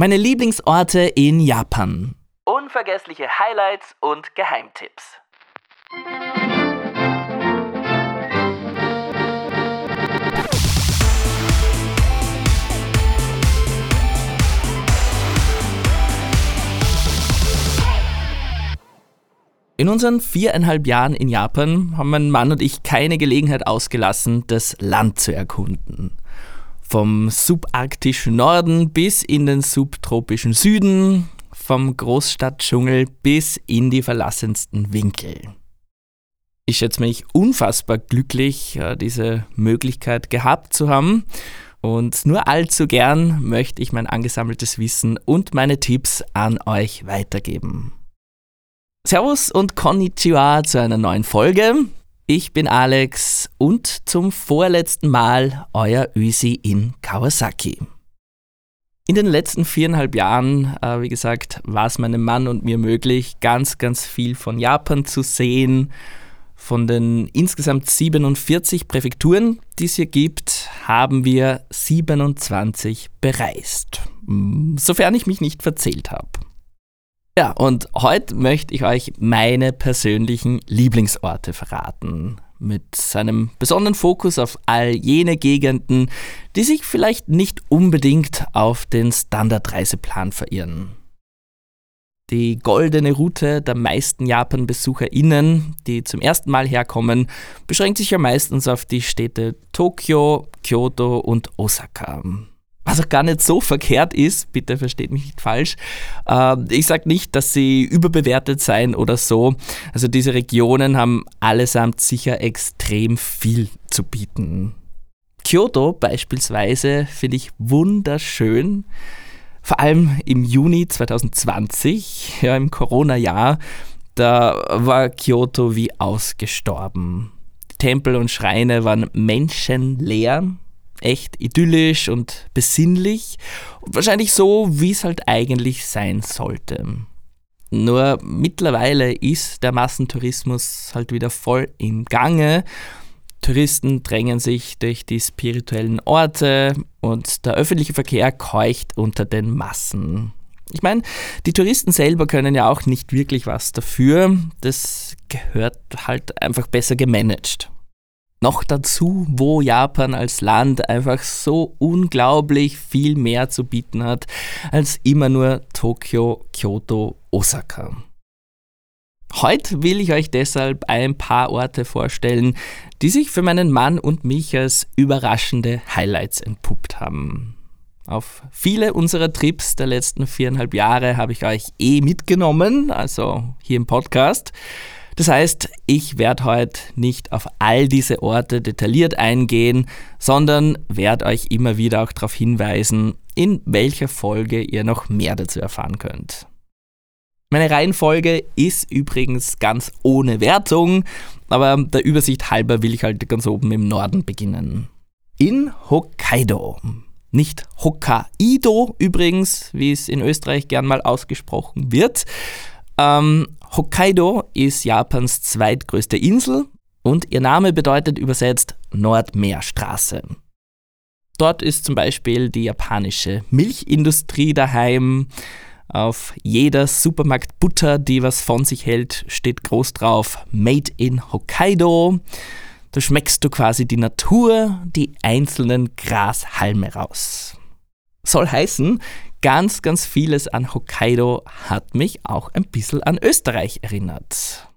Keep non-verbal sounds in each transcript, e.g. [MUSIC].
Meine Lieblingsorte in Japan. Unvergessliche Highlights und Geheimtipps. In unseren viereinhalb Jahren in Japan haben mein Mann und ich keine Gelegenheit ausgelassen, das Land zu erkunden. Vom subarktischen Norden bis in den subtropischen Süden, vom Großstadtdschungel bis in die verlassensten Winkel. Ich schätze mich unfassbar glücklich, diese Möglichkeit gehabt zu haben. Und nur allzu gern möchte ich mein angesammeltes Wissen und meine Tipps an euch weitergeben. Servus und Konnichiwa zu einer neuen Folge. Ich bin Alex und zum vorletzten Mal euer Ösi in Kawasaki. In den letzten viereinhalb Jahren, äh, wie gesagt, war es meinem Mann und mir möglich, ganz, ganz viel von Japan zu sehen. Von den insgesamt 47 Präfekturen, die es hier gibt, haben wir 27 bereist. Sofern ich mich nicht verzählt habe. Ja, und heute möchte ich euch meine persönlichen Lieblingsorte verraten. Mit seinem besonderen Fokus auf all jene Gegenden, die sich vielleicht nicht unbedingt auf den Standardreiseplan verirren. Die goldene Route der meisten Japan-BesucherInnen, die zum ersten Mal herkommen, beschränkt sich ja meistens auf die Städte Tokio, Kyoto und Osaka was auch gar nicht so verkehrt ist, bitte versteht mich nicht falsch. Ähm, ich sage nicht, dass sie überbewertet seien oder so. Also diese Regionen haben allesamt sicher extrem viel zu bieten. Kyoto beispielsweise finde ich wunderschön. Vor allem im Juni 2020, ja, im Corona-Jahr, da war Kyoto wie ausgestorben. Tempel und Schreine waren menschenleer echt idyllisch und besinnlich und wahrscheinlich so, wie es halt eigentlich sein sollte. Nur mittlerweile ist der Massentourismus halt wieder voll im Gange. Touristen drängen sich durch die spirituellen Orte und der öffentliche Verkehr keucht unter den Massen. Ich meine, die Touristen selber können ja auch nicht wirklich was dafür. Das gehört halt einfach besser gemanagt. Noch dazu, wo Japan als Land einfach so unglaublich viel mehr zu bieten hat als immer nur Tokio, Kyoto, Osaka. Heute will ich euch deshalb ein paar Orte vorstellen, die sich für meinen Mann und mich als überraschende Highlights entpuppt haben. Auf viele unserer Trips der letzten viereinhalb Jahre habe ich euch eh mitgenommen, also hier im Podcast. Das heißt, ich werde heute nicht auf all diese Orte detailliert eingehen, sondern werde euch immer wieder auch darauf hinweisen, in welcher Folge ihr noch mehr dazu erfahren könnt. Meine Reihenfolge ist übrigens ganz ohne Wertung, aber der Übersicht halber will ich halt ganz oben im Norden beginnen. In Hokkaido. Nicht Hokkaido übrigens, wie es in Österreich gern mal ausgesprochen wird. Ähm, Hokkaido ist Japans zweitgrößte Insel und ihr Name bedeutet übersetzt Nordmeerstraße. Dort ist zum Beispiel die japanische Milchindustrie daheim. Auf jeder Supermarkt Butter, die was von sich hält, steht groß drauf Made in Hokkaido. Da schmeckst du quasi die Natur, die einzelnen Grashalme raus. Soll heißen, ganz, ganz vieles an Hokkaido hat mich auch ein bisschen an Österreich erinnert.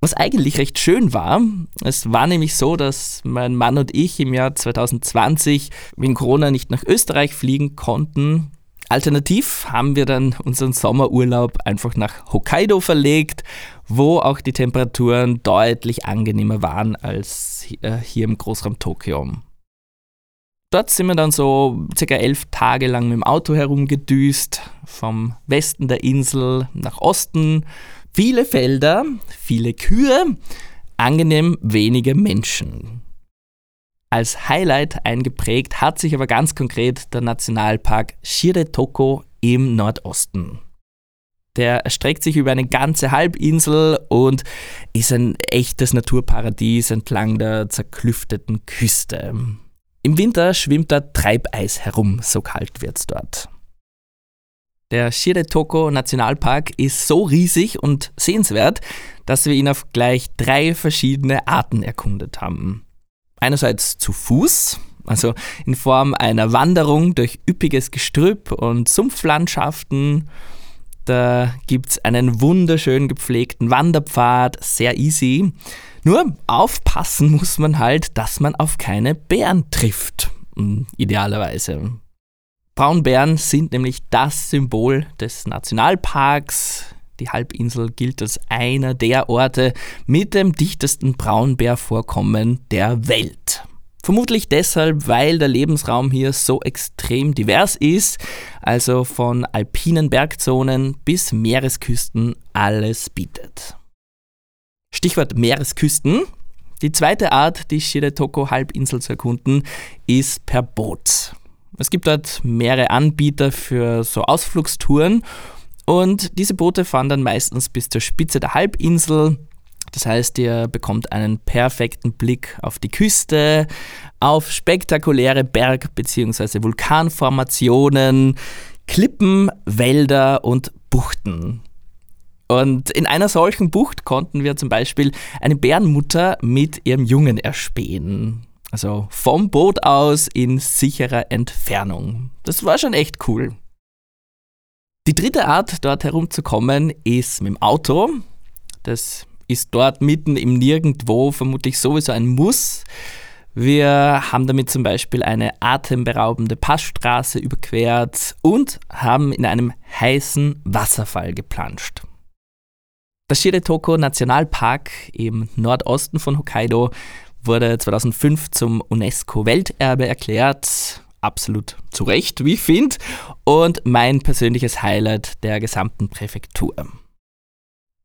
Was eigentlich recht schön war, es war nämlich so, dass mein Mann und ich im Jahr 2020 wegen Corona nicht nach Österreich fliegen konnten. Alternativ haben wir dann unseren Sommerurlaub einfach nach Hokkaido verlegt, wo auch die Temperaturen deutlich angenehmer waren als hier im Großraum Tokio. Dort sind wir dann so circa elf Tage lang mit dem Auto herumgedüst, vom Westen der Insel nach Osten. Viele Felder, viele Kühe, angenehm wenige Menschen. Als Highlight eingeprägt hat sich aber ganz konkret der Nationalpark Shiretoko im Nordosten. Der erstreckt sich über eine ganze Halbinsel und ist ein echtes Naturparadies entlang der zerklüfteten Küste. Im Winter schwimmt da Treibeis herum, so kalt wird's dort. Der Shiretoko Nationalpark ist so riesig und sehenswert, dass wir ihn auf gleich drei verschiedene Arten erkundet haben. Einerseits zu Fuß, also in Form einer Wanderung durch üppiges Gestrüpp und Sumpflandschaften. Da gibt es einen wunderschön gepflegten Wanderpfad, sehr easy. Nur aufpassen muss man halt, dass man auf keine Bären trifft. Hm, idealerweise. Braunbären sind nämlich das Symbol des Nationalparks. Die Halbinsel gilt als einer der Orte mit dem dichtesten Braunbärvorkommen der Welt. Vermutlich deshalb, weil der Lebensraum hier so extrem divers ist, also von alpinen Bergzonen bis Meeresküsten alles bietet. Stichwort Meeresküsten. Die zweite Art, die Shiretoko-Halbinsel zu erkunden, ist per Boot. Es gibt dort mehrere Anbieter für so Ausflugstouren und diese Boote fahren dann meistens bis zur Spitze der Halbinsel das heißt, ihr bekommt einen perfekten Blick auf die Küste, auf spektakuläre Berg- bzw. Vulkanformationen, Klippen, Wälder und Buchten. Und in einer solchen Bucht konnten wir zum Beispiel eine Bärenmutter mit ihrem Jungen erspähen. Also vom Boot aus in sicherer Entfernung. Das war schon echt cool. Die dritte Art, dort herumzukommen, ist mit dem Auto. Das ist dort mitten im Nirgendwo vermutlich sowieso ein Muss. Wir haben damit zum Beispiel eine atemberaubende Passstraße überquert und haben in einem heißen Wasserfall geplanscht. Der Shiretoko Nationalpark im Nordosten von Hokkaido wurde 2005 zum UNESCO-Welterbe erklärt. Absolut zu Recht, wie ich finde. Und mein persönliches Highlight der gesamten Präfektur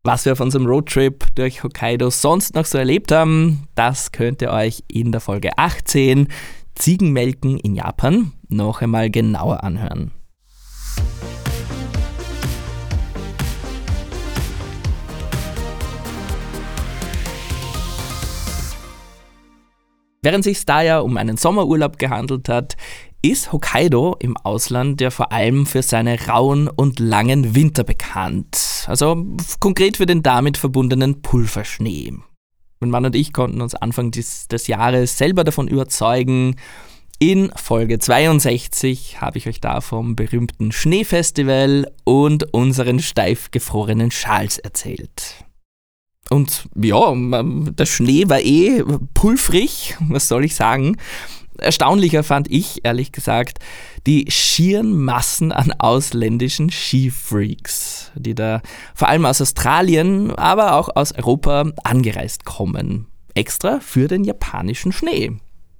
was wir auf unserem Roadtrip durch Hokkaido sonst noch so erlebt haben, das könnt ihr euch in der Folge 18 Ziegenmelken in Japan noch einmal genauer anhören. Während sich da ja um einen Sommerurlaub gehandelt hat, ist Hokkaido im Ausland ja vor allem für seine rauen und langen Winter bekannt. Also konkret für den damit verbundenen Pulverschnee. Mein Mann und ich konnten uns Anfang des, des Jahres selber davon überzeugen. In Folge 62 habe ich euch da vom berühmten Schneefestival und unseren steif gefrorenen Schals erzählt. Und ja, der Schnee war eh pulfrig, was soll ich sagen erstaunlicher fand ich, ehrlich gesagt, die schieren Massen an ausländischen Skifreaks, die da vor allem aus Australien, aber auch aus Europa angereist kommen. Extra für den japanischen Schnee.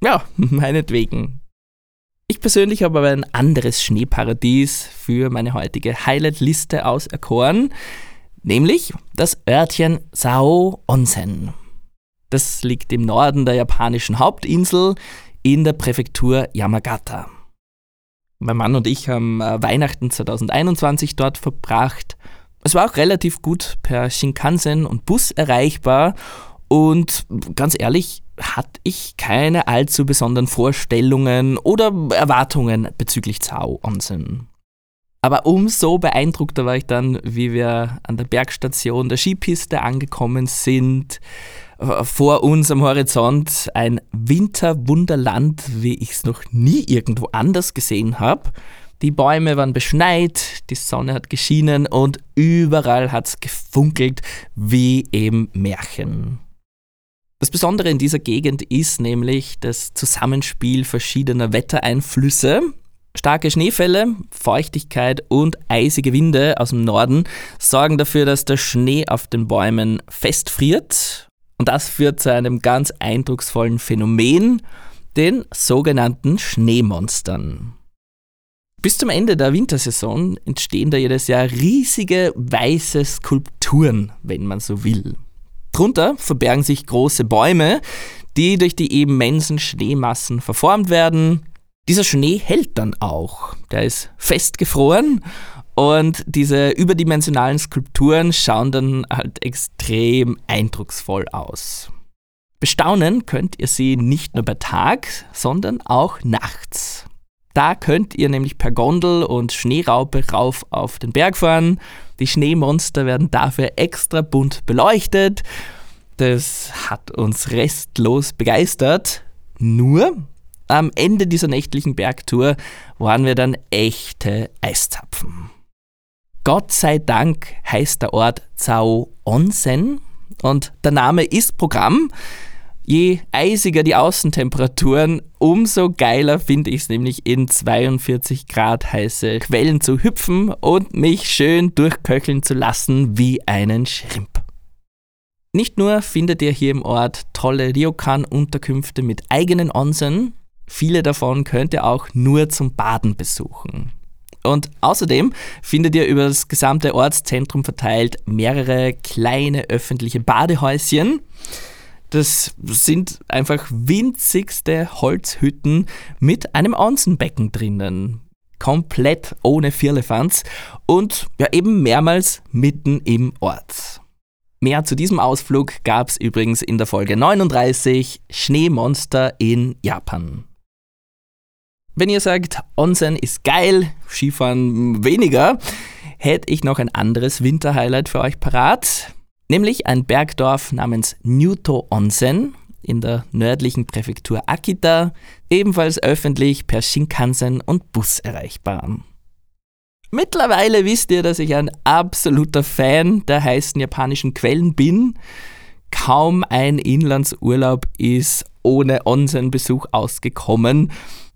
Ja, [LAUGHS] meinetwegen. Ich persönlich habe aber ein anderes Schneeparadies für meine heutige Highlight-Liste auserkoren, nämlich das Örtchen Sao Onsen. Das liegt im Norden der japanischen Hauptinsel in der Präfektur Yamagata. Mein Mann und ich haben äh, Weihnachten 2021 dort verbracht. Es war auch relativ gut per Shinkansen und Bus erreichbar und ganz ehrlich, hatte ich keine allzu besonderen Vorstellungen oder Erwartungen bezüglich Zao Onsen. Aber umso beeindruckter war ich dann, wie wir an der Bergstation der Skipiste angekommen sind, vor uns am Horizont ein Winterwunderland, wie ich es noch nie irgendwo anders gesehen habe. Die Bäume waren beschneit, die Sonne hat geschienen und überall hat es gefunkelt wie im Märchen. Das Besondere in dieser Gegend ist nämlich das Zusammenspiel verschiedener Wettereinflüsse. Starke Schneefälle, Feuchtigkeit und eisige Winde aus dem Norden sorgen dafür, dass der Schnee auf den Bäumen festfriert und das führt zu einem ganz eindrucksvollen Phänomen, den sogenannten Schneemonstern. Bis zum Ende der Wintersaison entstehen da jedes Jahr riesige weiße Skulpturen, wenn man so will. Drunter verbergen sich große Bäume, die durch die immensen Schneemassen verformt werden. Dieser Schnee hält dann auch. Der ist festgefroren und diese überdimensionalen Skulpturen schauen dann halt extrem eindrucksvoll aus. Bestaunen könnt ihr sie nicht nur bei Tag, sondern auch nachts. Da könnt ihr nämlich per Gondel und Schneeraupe rauf auf den Berg fahren. Die Schneemonster werden dafür extra bunt beleuchtet. Das hat uns restlos begeistert. Nur am Ende dieser nächtlichen Bergtour waren wir dann echte Eiszapfen. Gott sei Dank heißt der Ort Zao Onsen und der Name ist Programm. Je eisiger die Außentemperaturen, umso geiler finde ich es nämlich in 42 Grad heiße Quellen zu hüpfen und mich schön durchköcheln zu lassen wie einen Schrimp. Nicht nur findet ihr hier im Ort tolle Ryokan-Unterkünfte mit eigenen Onsen, viele davon könnt ihr auch nur zum Baden besuchen. Und außerdem findet ihr über das gesamte Ortszentrum verteilt mehrere kleine öffentliche Badehäuschen. Das sind einfach winzigste Holzhütten mit einem Onsenbecken drinnen. Komplett ohne Firlefanz und ja eben mehrmals mitten im Ort. Mehr zu diesem Ausflug gab es übrigens in der Folge 39 Schneemonster in Japan. Wenn ihr sagt, Onsen ist geil, Skifahren weniger, hätte ich noch ein anderes Winterhighlight für euch parat, nämlich ein Bergdorf namens Nyuto Onsen in der nördlichen Präfektur Akita, ebenfalls öffentlich per Shinkansen und Bus erreichbar. Mittlerweile wisst ihr, dass ich ein absoluter Fan der heißen japanischen Quellen bin. Kaum ein Inlandsurlaub ist ohne Onsen-Besuch ausgekommen.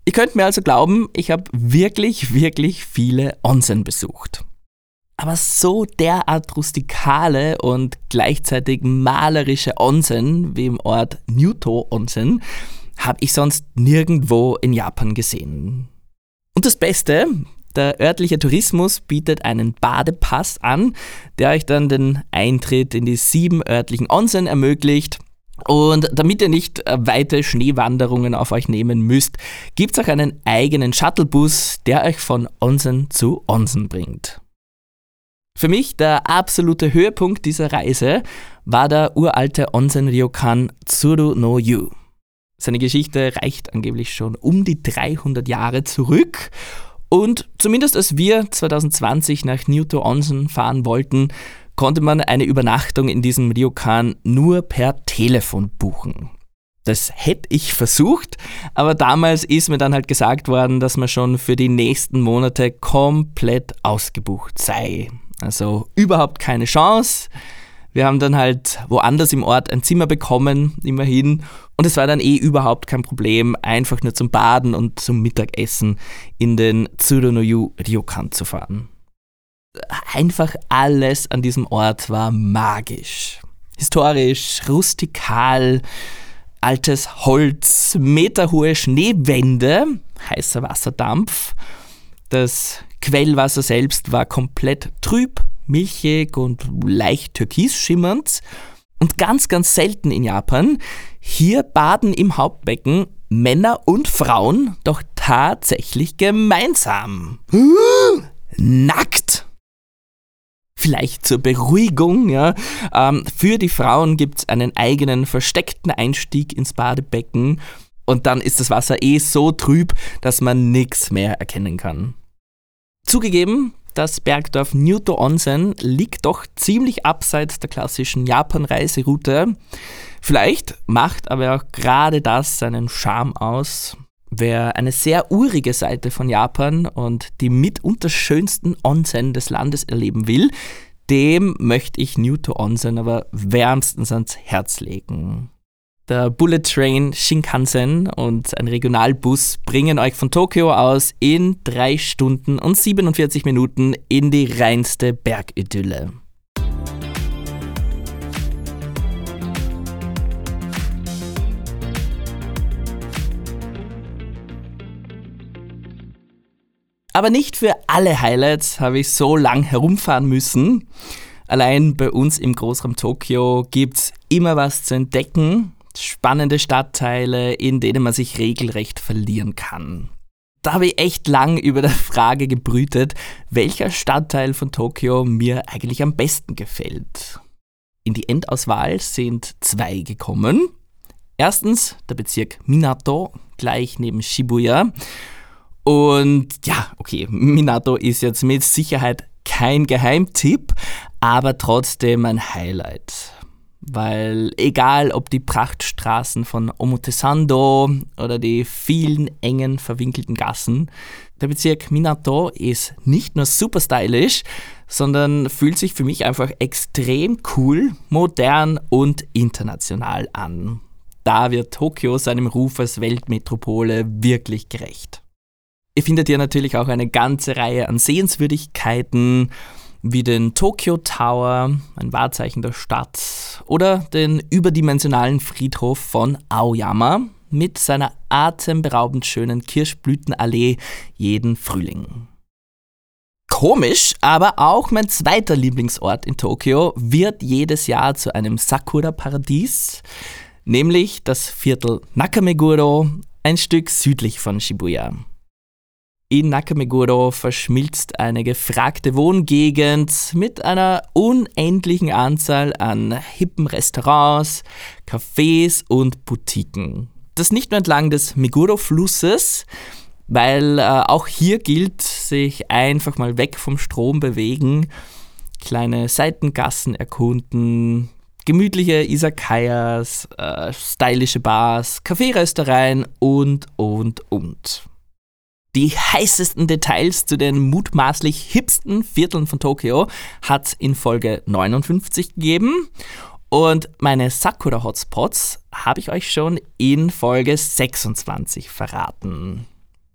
Ihr könnt mir also glauben, ich habe wirklich, wirklich viele Onsen besucht. Aber so derart rustikale und gleichzeitig malerische Onsen wie im Ort Nyuto Onsen habe ich sonst nirgendwo in Japan gesehen. Und das Beste, der örtliche Tourismus bietet einen Badepass an, der euch dann den Eintritt in die sieben örtlichen Onsen ermöglicht und damit ihr nicht äh, weite Schneewanderungen auf euch nehmen müsst, gibt es auch einen eigenen Shuttlebus, der euch von Onsen zu Onsen bringt. Für mich der absolute Höhepunkt dieser Reise war der uralte Onsen-Ryokan Tsuru no Yu. Seine Geschichte reicht angeblich schon um die 300 Jahre zurück und zumindest als wir 2020 nach Nyuto Onsen fahren wollten, konnte man eine Übernachtung in diesem Ryokan nur per Telefon buchen. Das hätte ich versucht, aber damals ist mir dann halt gesagt worden, dass man schon für die nächsten Monate komplett ausgebucht sei. Also überhaupt keine Chance. Wir haben dann halt woanders im Ort ein Zimmer bekommen, immerhin. Und es war dann eh überhaupt kein Problem, einfach nur zum Baden und zum Mittagessen in den Tsurunoyu Ryokan zu fahren einfach alles an diesem Ort war magisch. Historisch, rustikal, altes Holz, meterhohe Schneewände, heißer Wasserdampf. Das Quellwasser selbst war komplett trüb, milchig und leicht türkis schimmernd. Und ganz, ganz selten in Japan, hier baden im Hauptbecken Männer und Frauen doch tatsächlich gemeinsam. Nackt! Vielleicht zur Beruhigung, ja. Ähm, für die Frauen gibt es einen eigenen versteckten Einstieg ins Badebecken und dann ist das Wasser eh so trüb, dass man nichts mehr erkennen kann. Zugegeben, das Bergdorf Nyuto Onsen liegt doch ziemlich abseits der klassischen Japan-Reiseroute. Vielleicht macht aber auch gerade das seinen Charme aus. Wer eine sehr urige Seite von Japan und die mitunter schönsten Onsen des Landes erleben will, dem möchte ich Nyuto Onsen aber wärmstens ans Herz legen. Der Bullet Train Shinkansen und ein Regionalbus bringen euch von Tokio aus in drei Stunden und 47 Minuten in die reinste Bergidylle. Aber nicht für alle Highlights habe ich so lang herumfahren müssen. Allein bei uns im Großraum Tokio gibt es immer was zu entdecken. Spannende Stadtteile, in denen man sich regelrecht verlieren kann. Da habe ich echt lang über der Frage gebrütet, welcher Stadtteil von Tokio mir eigentlich am besten gefällt. In die Endauswahl sind zwei gekommen. Erstens der Bezirk Minato, gleich neben Shibuya Und ja, okay, Minato ist jetzt mit Sicherheit kein Geheimtipp, aber trotzdem ein Highlight. Weil egal ob die Prachtstraßen von Omotesando oder die vielen engen verwinkelten Gassen, der Bezirk Minato ist nicht nur super stylisch, sondern fühlt sich für mich einfach extrem cool, modern und international an. Da wird Tokio seinem Ruf als Weltmetropole wirklich gerecht. Ihr findet hier natürlich auch eine ganze Reihe an Sehenswürdigkeiten, wie den Tokyo Tower, ein Wahrzeichen der Stadt, oder den überdimensionalen Friedhof von Aoyama mit seiner atemberaubend schönen Kirschblütenallee jeden Frühling. Komisch, aber auch mein zweiter Lieblingsort in Tokio wird jedes Jahr zu einem Sakura-Paradies, nämlich das Viertel Nakameguro, ein Stück südlich von Shibuya. In Nakameguro verschmilzt eine gefragte Wohngegend mit einer unendlichen Anzahl an hippen Restaurants, Cafés und Boutiquen. Das nicht nur entlang des Meguro-Flusses, weil äh, auch hier gilt, sich einfach mal weg vom Strom bewegen, kleine Seitengassen erkunden, gemütliche Isakayas, äh, stylische Bars, Kaffeeröstereien und, und, und die heißesten Details zu den mutmaßlich hipsten Vierteln von Tokio hat in Folge 59 gegeben. Und meine Sakura-Hotspots habe ich euch schon in Folge 26 verraten.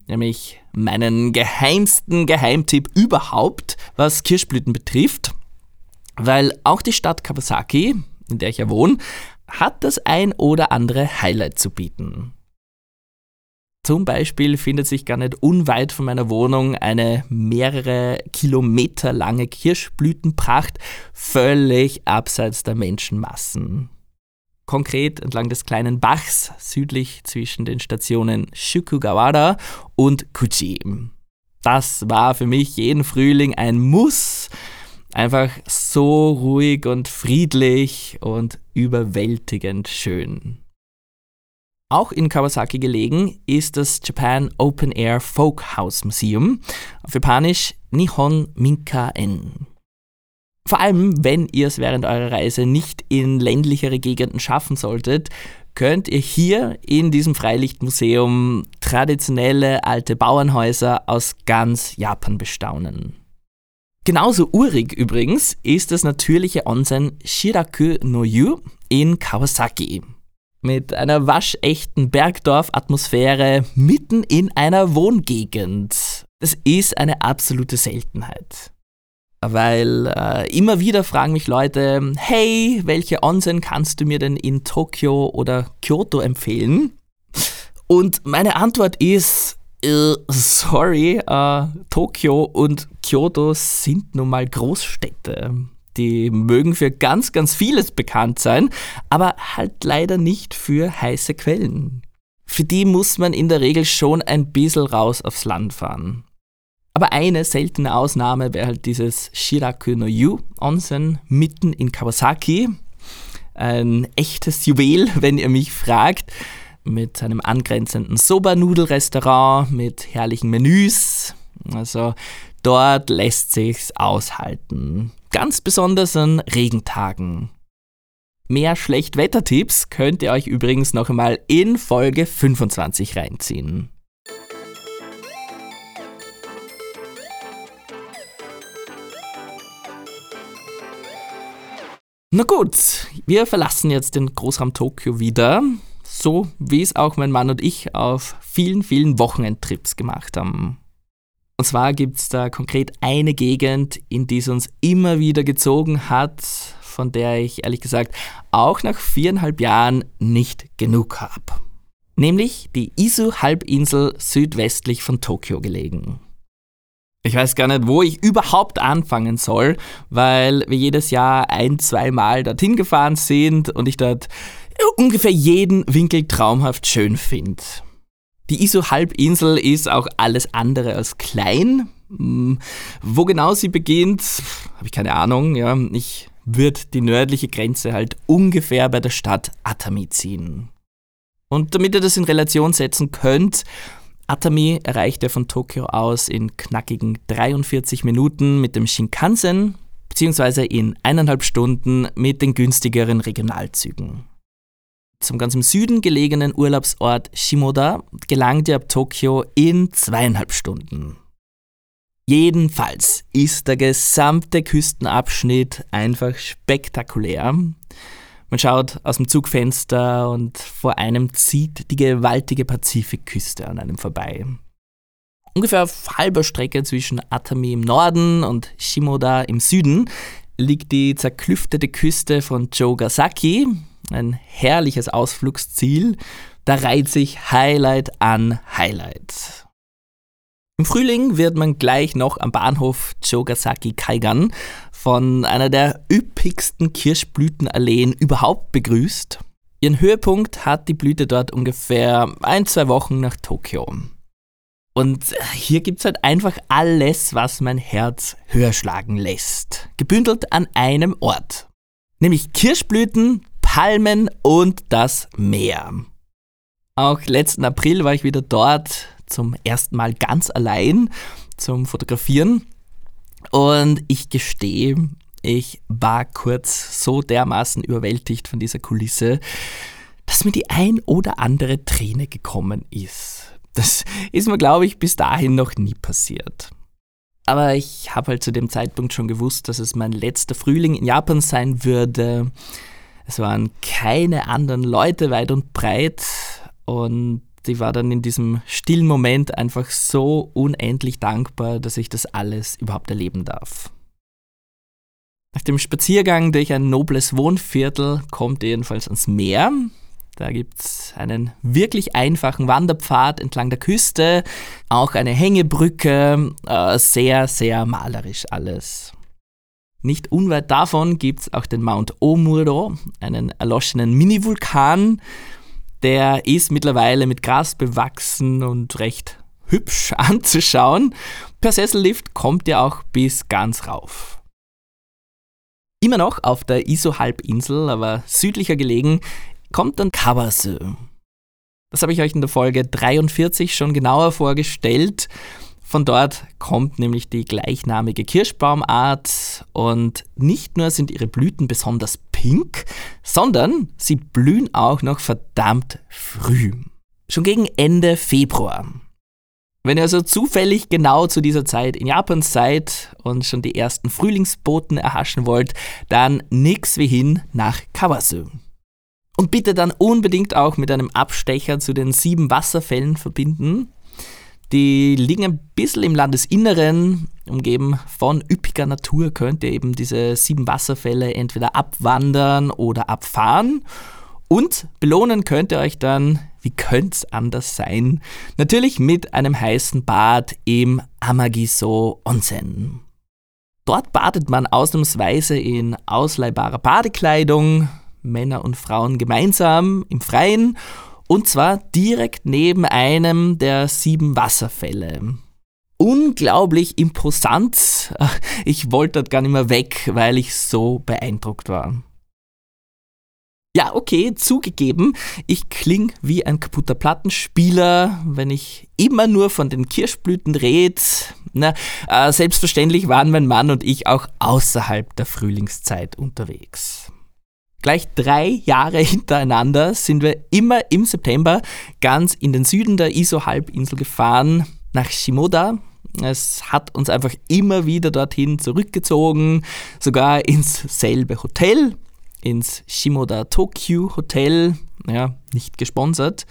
Nämlich meinen geheimsten Geheimtipp überhaupt, was Kirschblüten betrifft. Weil auch die Stadt Kawasaki, in der ich ja wohne, hat das ein oder andere Highlight zu bieten. Zum Beispiel findet sich gar nicht unweit von meiner Wohnung eine mehrere Kilometer lange Kirschblütenpracht, völlig abseits der Menschenmassen. Konkret entlang des kleinen Bachs südlich zwischen den Stationen Shukugawara und Kuchi. Das war für mich jeden Frühling ein Muss. Einfach so ruhig und friedlich und überwältigend schön. Auch in Kawasaki gelegen ist das Japan Open Air Folk House Museum, auf Japanisch Nihon Minka-en. Vor allem, wenn ihr es während eurer Reise nicht in ländlichere Gegenden schaffen solltet, könnt ihr hier in diesem Freilichtmuseum traditionelle alte Bauernhäuser aus ganz Japan bestaunen. Genauso urig übrigens ist das natürliche Onsen Shiraku no Yu in Kawasaki mit einer waschechten Bergdorf-Atmosphäre mitten in einer Wohngegend. Das ist eine absolute Seltenheit. Weil äh, immer wieder fragen mich Leute, hey, welche Onsen kannst du mir denn in Tokio oder Kyoto empfehlen? Und meine Antwort ist, äh, sorry, äh, Tokio und Kyoto sind nun mal Großstädte. Die mögen für ganz, ganz vieles bekannt sein, aber halt leider nicht für heiße Quellen. Für die muss man in der Regel schon ein bisschen raus aufs Land fahren. Aber eine seltene Ausnahme wäre halt dieses Shiraku no Yu Onsen mitten in Kawasaki. Ein echtes Juwel, [LAUGHS] wenn ihr mich fragt. Mit einem angrenzenden Soba-Nudelrestaurant, mit herrlichen Menüs. Also dort lässt sich's aushalten ganz besonders an Regentagen. Mehr Schlechtwettertipps könnt ihr euch übrigens noch einmal in Folge 25 reinziehen. Na gut, wir verlassen jetzt den Großraum Tokio wieder, so wie es auch mein Mann und ich auf vielen, vielen Wochenendtrips gemacht haben. Und zwar gibt es da konkret eine Gegend, in die es uns immer wieder gezogen hat, von der ich ehrlich gesagt auch nach viereinhalb Jahren nicht genug habe. Nämlich die Izu-Halbinsel südwestlich von Tokio gelegen. Ich weiß gar nicht, wo ich überhaupt anfangen soll, weil wir jedes Jahr ein, zweimal dorthin gefahren sind und ich dort ungefähr jeden Winkel traumhaft schön finde. Die ISO-Halbinsel ist auch alles andere als klein. Hm, wo genau sie beginnt, habe ich keine Ahnung. Ja, ich würde die nördliche Grenze halt ungefähr bei der Stadt Atami ziehen. Und damit ihr das in Relation setzen könnt, Atami erreicht er von Tokio aus in knackigen 43 Minuten mit dem Shinkansen beziehungsweise in eineinhalb Stunden mit den günstigeren Regionalzügen. Zum ganz im Süden gelegenen Urlaubsort Shimoda gelangt er ab Tokio in zweieinhalb Stunden. Jedenfalls ist der gesamte Küstenabschnitt einfach spektakulär. Man schaut aus dem Zugfenster und vor einem zieht die gewaltige Pazifikküste an einem vorbei. Ungefähr auf halber Strecke zwischen Atami im Norden und Shimoda im Süden liegt die zerklüftete Küste von Jogasaki, ein herrliches Ausflugsziel. Da reiht sich Highlight an Highlight. Im Frühling wird man gleich noch am Bahnhof Jogasaki Kaigan von einer der üppigsten Kirschblütenalleen überhaupt begrüßt. Ihren Höhepunkt hat die Blüte dort ungefähr ein, zwei Wochen nach Tokio. Und hier gibt es halt einfach alles, was mein Herz höher schlagen lässt. Gebündelt an einem Ort. Nämlich Kirschblüten, Palmen und das Meer. Auch letzten April war ich wieder dort zum ersten Mal ganz allein zum Fotografieren. Und ich gestehe, ich war kurz so dermaßen überwältigt von dieser Kulisse, dass mir die ein oder andere Träne gekommen ist. Das ist mir, glaube ich, bis dahin noch nie passiert. Aber ich habe halt zu dem Zeitpunkt schon gewusst, dass es mein letzter Frühling in Japan sein würde. Es waren keine anderen Leute weit und breit und die war dann in diesem stillen Moment einfach so unendlich dankbar, dass ich das alles überhaupt erleben darf. Nach dem Spaziergang durch ein nobles Wohnviertel kommt ihr jedenfalls ans Meer. Da gibt es einen wirklich einfachen Wanderpfad entlang der Küste, auch eine Hängebrücke, äh, sehr, sehr malerisch alles. Nicht unweit davon gibt es auch den Mount Omuro, einen erloschenen Mini-Vulkan der ist mittlerweile mit Gras bewachsen und recht hübsch [LAUGHS] anzuschauen. Per Sessellift kommt er auch bis ganz rauf. Immer noch auf der Iso-Halbinsel, aber südlicher gelegen, kommt dann Kawasu. Das habe ich euch in der Folge 43 schon genauer vorgestellt. Von dort kommt nämlich die gleichnamige Kirschbaumart und nicht nur sind ihre Blüten besonders pink, sondern sie blühen auch noch verdammt früh. Schon gegen Ende Februar. Wenn ihr also zufällig genau zu dieser Zeit in Japan seid und schon die ersten Frühlingsboten erhaschen wollt, dann nix wie hin nach Kawasu. Und bitte dann unbedingt auch mit einem Abstecher zu den sieben Wasserfällen verbinden, die liegen ein bisschen im Landesinneren, umgeben von üppiger Natur, könnt ihr eben diese sieben Wasserfälle entweder abwandern oder abfahren. Und belohnen könnt ihr euch dann, wie könnte es anders sein, natürlich mit einem heißen Bad im Amagiso Onsen. Dort badet man ausnahmsweise in ausleihbarer Badekleidung, Männer und Frauen gemeinsam im Freien und zwar direkt neben einem der sieben Wasserfälle. Unglaublich imposant. [LAUGHS] Ich wollte dort gar nicht mehr weg, weil ich so beeindruckt war. Ja, okay, zugegeben, ich kling wie ein kaputter Plattenspieler, wenn ich immer nur von den Kirschblüten rede. Na, äh, selbstverständlich waren mein Mann und ich auch außerhalb der Frühlingszeit unterwegs. Gleich drei Jahre [LAUGHS] hintereinander sind wir immer im September ganz in den Süden der Iso-Halbinsel gefahren, nach Shimoda. Es hat uns einfach immer wieder dorthin zurückgezogen, sogar ins selbe Hotel, ins Shimoda Tokyo Hotel. Ja, nicht gesponsert,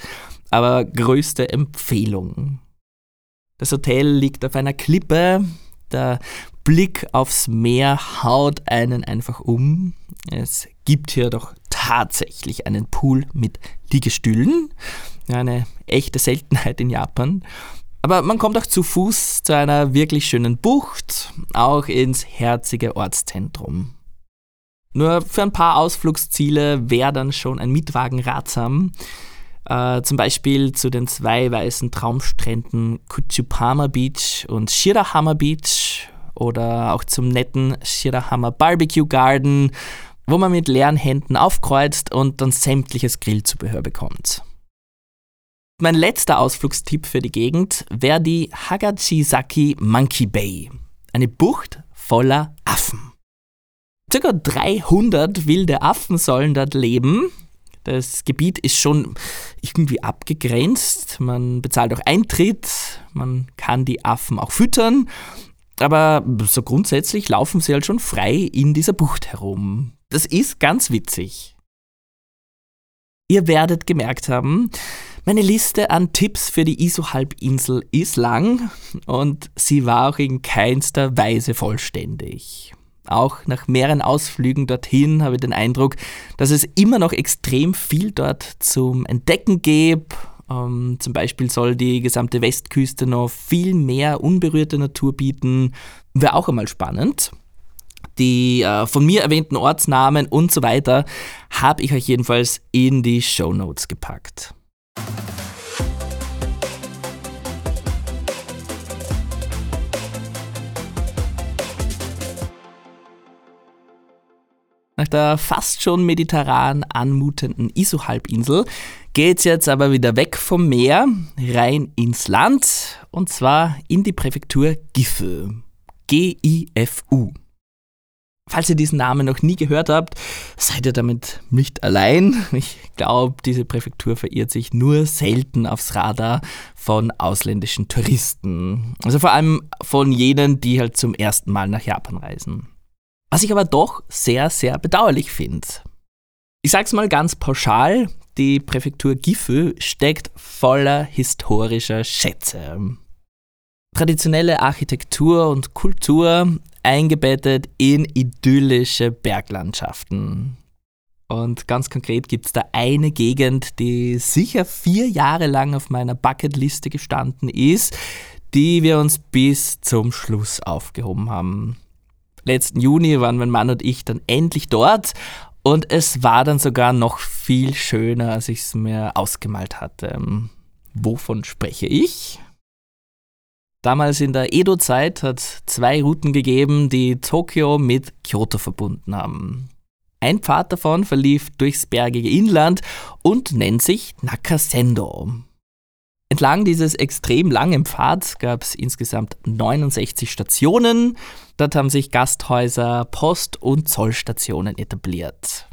aber größte Empfehlung. Das Hotel liegt auf einer Klippe, der Blick aufs Meer haut einen einfach um. Es gibt hier doch tatsächlich einen Pool mit Liegestühlen. Eine echte Seltenheit in Japan. Aber man kommt auch zu Fuß zu einer wirklich schönen Bucht, auch ins herzige Ortszentrum. Nur für ein paar Ausflugsziele wäre dann schon ein Mietwagen ratsam. Äh, zum Beispiel zu den zwei weißen Traumstränden Kuchupama Beach und Shirahama Beach oder auch zum netten Shirahama Barbecue Garden, wo man mit leeren Händen aufkreuzt und dann sämtliches Grillzubehör bekommt. Mein letzter Ausflugstipp für die Gegend wäre die Hagachisaki Monkey Bay, eine Bucht voller Affen. Circa 300 wilde Affen sollen dort leben. Das Gebiet ist schon irgendwie abgegrenzt. Man bezahlt auch Eintritt, man kann die Affen auch füttern. Aber so grundsätzlich laufen sie halt schon frei in dieser Bucht herum. Das ist ganz witzig. Ihr werdet gemerkt haben, meine Liste an Tipps für die ISO-Halbinsel ist lang und sie war auch in keinster Weise vollständig. Auch nach mehreren Ausflügen dorthin habe ich den Eindruck, dass es immer noch extrem viel dort zum Entdecken gibt. Ähm, zum Beispiel soll die gesamte Westküste noch viel mehr unberührte Natur bieten. Wäre auch einmal spannend. Die äh, von mir erwähnten Ortsnamen und so weiter habe ich euch jedenfalls in die Show Notes gepackt. Nach der fast schon mediterran anmutenden Iso-Halbinsel geht's jetzt aber wieder weg vom Meer, rein ins Land und zwar in die Präfektur Gifu. G-I-F-U. Falls ihr diesen Namen noch nie gehört habt, seid ihr damit nicht allein. Ich glaube, diese Präfektur verirrt sich nur selten aufs Radar von ausländischen Touristen. Also vor allem von jenen, die halt zum ersten Mal nach Japan reisen. Was ich aber doch sehr, sehr bedauerlich finde. Ich sag's mal ganz pauschal, die Präfektur Gifu steckt voller historischer Schätze. Traditionelle Architektur und Kultur eingebettet in idyllische Berglandschaften. Und ganz konkret gibt es da eine Gegend, die sicher vier Jahre lang auf meiner Bucketliste gestanden ist, die wir uns bis zum Schluss aufgehoben haben letzten Juni waren mein Mann und ich dann endlich dort und es war dann sogar noch viel schöner, als ich es mir ausgemalt hatte. Wovon spreche ich? Damals in der Edo-Zeit hat es zwei Routen gegeben, die Tokio mit Kyoto verbunden haben. Ein Pfad davon verlief durchs bergige Inland und nennt sich Nakasendo. Entlang dieses extrem langen Pfads gab es insgesamt 69 Stationen. Dort haben sich Gasthäuser, Post- und Zollstationen etabliert.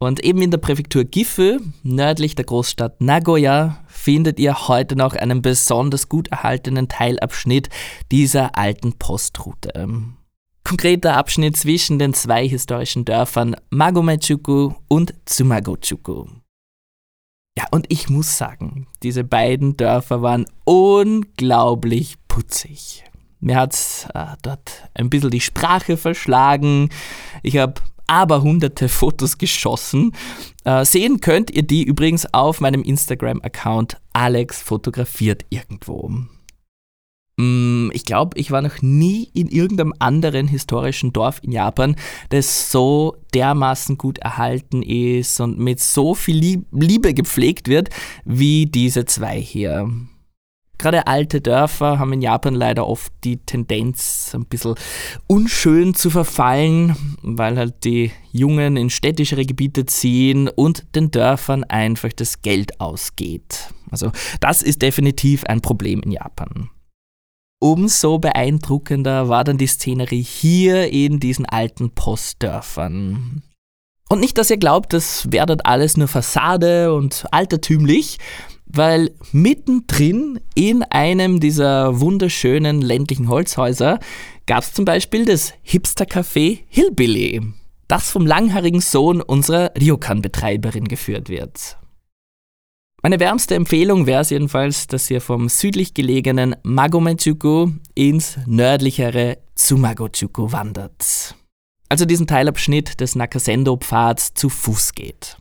Und eben in der Präfektur Gifu, nördlich der Großstadt Nagoya, findet ihr heute noch einen besonders gut erhaltenen Teilabschnitt dieser alten Postroute. Konkreter Abschnitt zwischen den zwei historischen Dörfern Magomechuku und Tsumagochuku. Ja, und ich muss sagen, diese beiden Dörfer waren unglaublich putzig. Mir hat äh, dort ein bisschen die Sprache verschlagen. Ich habe aber hunderte [LAUGHS] Fotos geschossen. Äh, sehen könnt ihr die übrigens auf meinem Instagram-Account Alex fotografiert irgendwo. Mm, ich glaube, ich war noch nie in irgendeinem anderen historischen Dorf in Japan, das so dermaßen gut erhalten ist und mit so viel Liebe gepflegt wird wie diese zwei hier. Gerade alte Dörfer haben in Japan leider oft die Tendenz, ein bisschen unschön zu verfallen, weil halt die Jungen in städtischere Gebiete ziehen und den Dörfern einfach das Geld ausgeht. Also das ist definitiv ein Problem in Japan. Umso beeindruckender war dann die Szenerie hier in diesen alten Postdörfern. Und nicht, dass ihr glaubt, das wäre dort alles nur Fassade und altertümlich, weil mittendrin in einem dieser wunderschönen ländlichen Holzhäuser gab es zum Beispiel das Hipster-Café Hillbilly, das vom langhaarigen Sohn unserer Ryokan-Betreiberin geführt wird. Meine wärmste Empfehlung wäre es jedenfalls, dass ihr vom südlich gelegenen Magomechuku ins nördlichere Tsumagochuku wandert. Also diesen Teilabschnitt des Nakasendo-Pfads zu Fuß geht.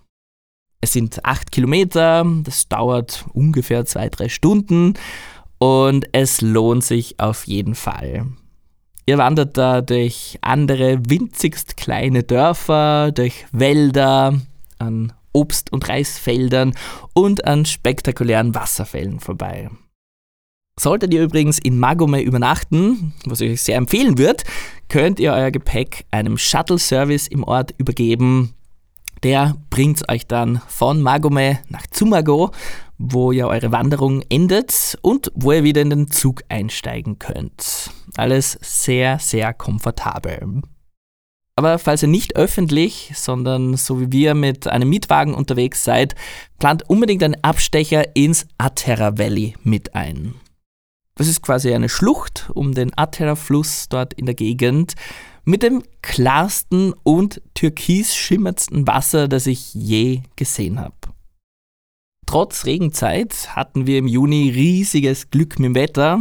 Es sind acht Kilometer, das dauert ungefähr zwei, drei Stunden und es lohnt sich auf jeden Fall. Ihr wandert da durch andere winzigst kleine Dörfer, durch Wälder, an Obst- und Reisfeldern und an spektakulären Wasserfällen vorbei. Solltet ihr übrigens in Magome übernachten, was ich euch sehr empfehlen würde, könnt ihr euer Gepäck einem Shuttle-Service im Ort übergeben. Der bringt euch dann von Magome nach Zumago, wo ja eure Wanderung endet und wo ihr wieder in den Zug einsteigen könnt. Alles sehr, sehr komfortabel. Aber falls ihr nicht öffentlich, sondern so wie wir mit einem Mietwagen unterwegs seid, plant unbedingt einen Abstecher ins Atera Valley mit ein. Das ist quasi eine Schlucht um den Atera-Fluss dort in der Gegend mit dem klarsten und türkis schimmerndsten Wasser, das ich je gesehen habe. Trotz Regenzeit hatten wir im Juni riesiges Glück mit dem Wetter.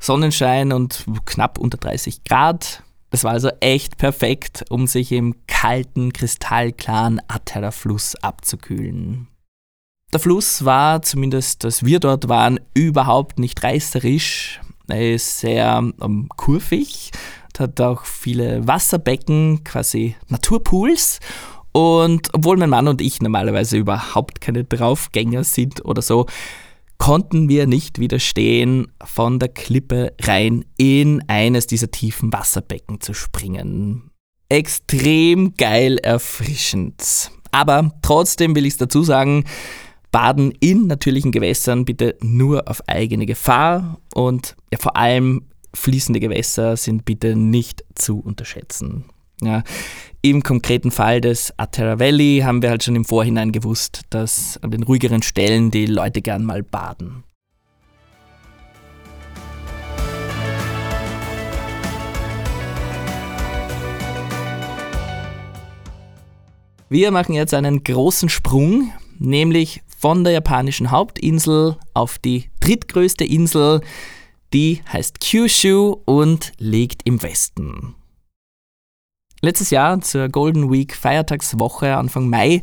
Sonnenschein und knapp unter 30 Grad. Das war also echt perfekt, um sich im kalten, kristallklaren Atterer Fluss abzukühlen. Der Fluss war, zumindest als wir dort waren, überhaupt nicht reißerisch. Er ist sehr um, kurvig, hat auch viele Wasserbecken, quasi Naturpools. Und obwohl mein Mann und ich normalerweise überhaupt keine Draufgänger sind oder so, konnten wir nicht widerstehen, von der Klippe rein in eines dieser tiefen Wasserbecken zu springen. Extrem geil erfrischend. Aber trotzdem will ich es dazu sagen, Baden in natürlichen Gewässern bitte nur auf eigene Gefahr und ja, vor allem fließende Gewässer sind bitte nicht zu unterschätzen. Ja, Im konkreten Fall des Atera Valley haben wir halt schon im Vorhinein gewusst, dass an den ruhigeren Stellen die Leute gern mal baden. Wir machen jetzt einen großen Sprung, nämlich von der japanischen Hauptinsel auf die drittgrößte Insel, die heißt Kyushu und liegt im Westen. Letztes Jahr zur Golden Week Feiertagswoche Anfang Mai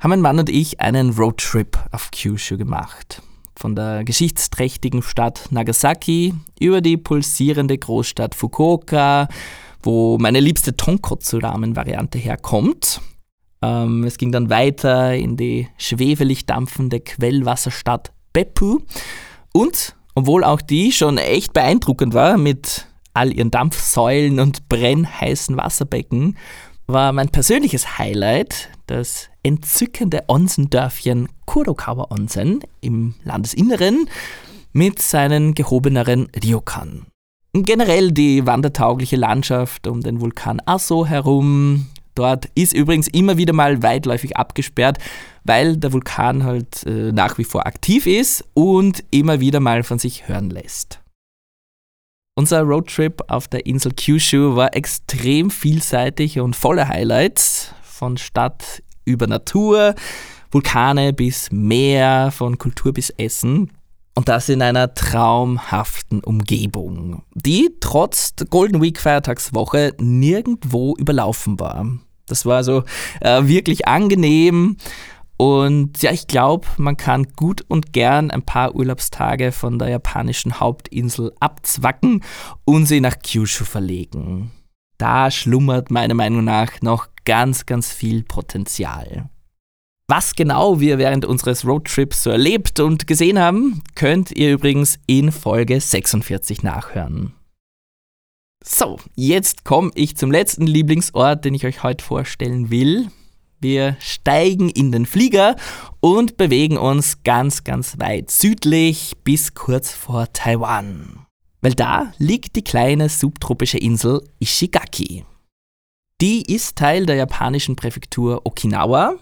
haben mein Mann und ich einen Roadtrip auf Kyushu gemacht. Von der geschichtsträchtigen Stadt Nagasaki über die pulsierende Großstadt Fukuoka, wo meine liebste Tonkotsu-Ramen-Variante herkommt. Ähm, es ging dann weiter in die schwefelig dampfende Quellwasserstadt Beppu. Und obwohl auch die schon echt beeindruckend war mit all ihren Dampfsäulen und brennheißen Wasserbecken, war mein persönliches Highlight das entzückende Onsendörfchen Kurokawa Onsen im Landesinneren mit seinen gehobeneren Ryokan. Generell die wandertaugliche Landschaft um den Vulkan Aso herum. Dort ist übrigens immer wieder mal weitläufig abgesperrt, weil der Vulkan halt äh, nach wie vor aktiv ist und immer wieder mal von sich hören lässt. Unser Roadtrip auf der Insel Kyushu war extrem vielseitig und voller Highlights. Von Stadt über Natur, Vulkane bis Meer, von Kultur bis Essen. Und das in einer traumhaften Umgebung, die trotz Golden Week Feiertagswoche nirgendwo überlaufen war. Das war also äh, wirklich angenehm und ja, ich glaube, man kann gut und gern ein paar Urlaubstage von der japanischen Hauptinsel abzwacken und sie nach Kyushu verlegen. Da schlummert meiner Meinung nach noch ganz, ganz viel Potenzial. Was genau wir während unseres Roadtrips so erlebt und gesehen haben, könnt ihr übrigens in Folge 46 nachhören. So, jetzt komme ich zum letzten Lieblingsort, den ich euch heute vorstellen will. Wir steigen in den Flieger und bewegen uns ganz, ganz weit südlich bis kurz vor Taiwan. Weil da liegt die kleine subtropische Insel Ishigaki. Die ist Teil der japanischen Präfektur Okinawa.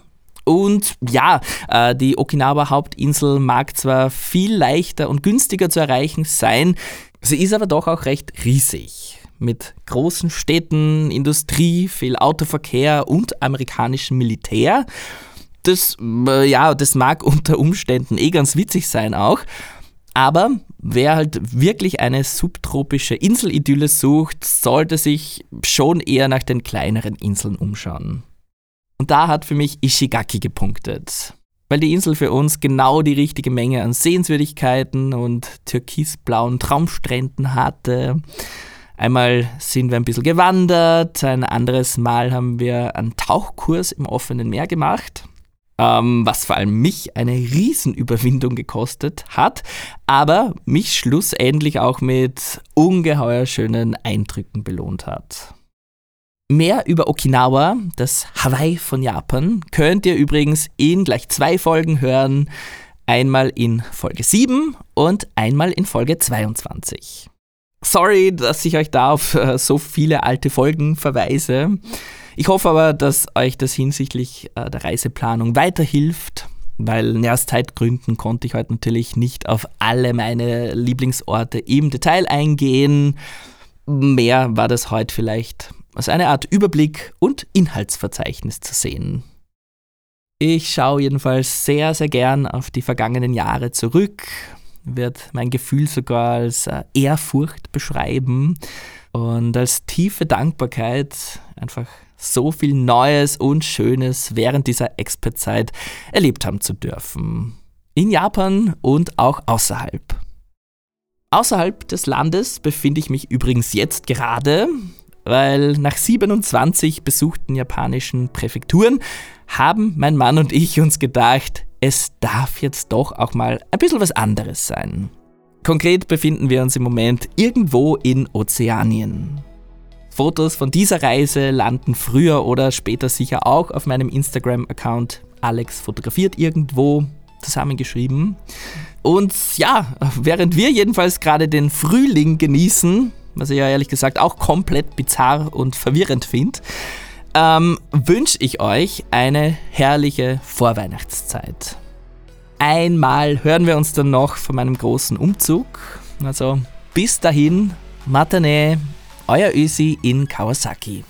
Und ja, äh, die Okinawa Hauptinsel mag zwar viel leichter und günstiger zu erreichen sein, sie ist aber doch auch recht riesig mit großen Städten, Industrie, viel Autoverkehr und amerikanischem Militär. Das, äh, ja, das mag [LAUGHS] unter Umständen eh ganz witzig sein auch. Aber wer halt wirklich eine subtropische Inselidylle sucht, sollte sich schon eher nach den kleineren Inseln umschauen. Und da hat für mich Ishigaki gepunktet. Weil die Insel für uns genau die richtige Menge an Sehenswürdigkeiten und türkisblauen Traumstränden hatte. Einmal sind wir ein bisschen gewandert, ein anderes Mal haben wir einen Tauchkurs im offenen Meer gemacht, ähm, was vor allem mich eine Riesenüberwindung gekostet hat, aber mich schlussendlich auch mit ungeheuer schönen Eindrücken belohnt hat. Mehr über Okinawa, das Hawaii von Japan, könnt ihr übrigens in gleich zwei Folgen hören. Einmal in Folge 7 und einmal in Folge 22. Sorry, dass ich euch da auf äh, so viele alte Folgen verweise. Ich hoffe aber, dass euch das hinsichtlich äh, der Reiseplanung weiterhilft, weil aus Zeitgründen konnte ich heute natürlich nicht auf alle meine Lieblingsorte im Detail eingehen. Mehr war das heute vielleicht als eine Art Überblick und Inhaltsverzeichnis zu sehen. Ich schaue jedenfalls sehr, sehr gern auf die vergangenen Jahre zurück, wird mein Gefühl sogar als äh, Ehrfurcht beschreiben und als tiefe Dankbarkeit, einfach so viel Neues und Schönes während dieser Expertzeit erlebt haben zu dürfen. In Japan und auch außerhalb. Außerhalb des Landes befinde ich mich übrigens jetzt gerade, weil nach 27 besuchten japanischen Präfekturen haben mein Mann und ich uns gedacht, es darf jetzt doch auch mal ein bisschen was anderes sein. Konkret befinden wir uns im Moment irgendwo in Ozeanien. Fotos von dieser Reise landen früher oder später sicher auch auf meinem Instagram-Account Alex fotografiert irgendwo zusammengeschrieben. Und ja, während wir jedenfalls gerade den Frühling genießen, was ich ja ehrlich gesagt auch komplett bizarr und verwirrend finde, ähm, wünsche ich euch eine herrliche Vorweihnachtszeit. Einmal hören wir uns dann noch von meinem großen Umzug. Also bis dahin, Matane, euer Ösi in Kawasaki.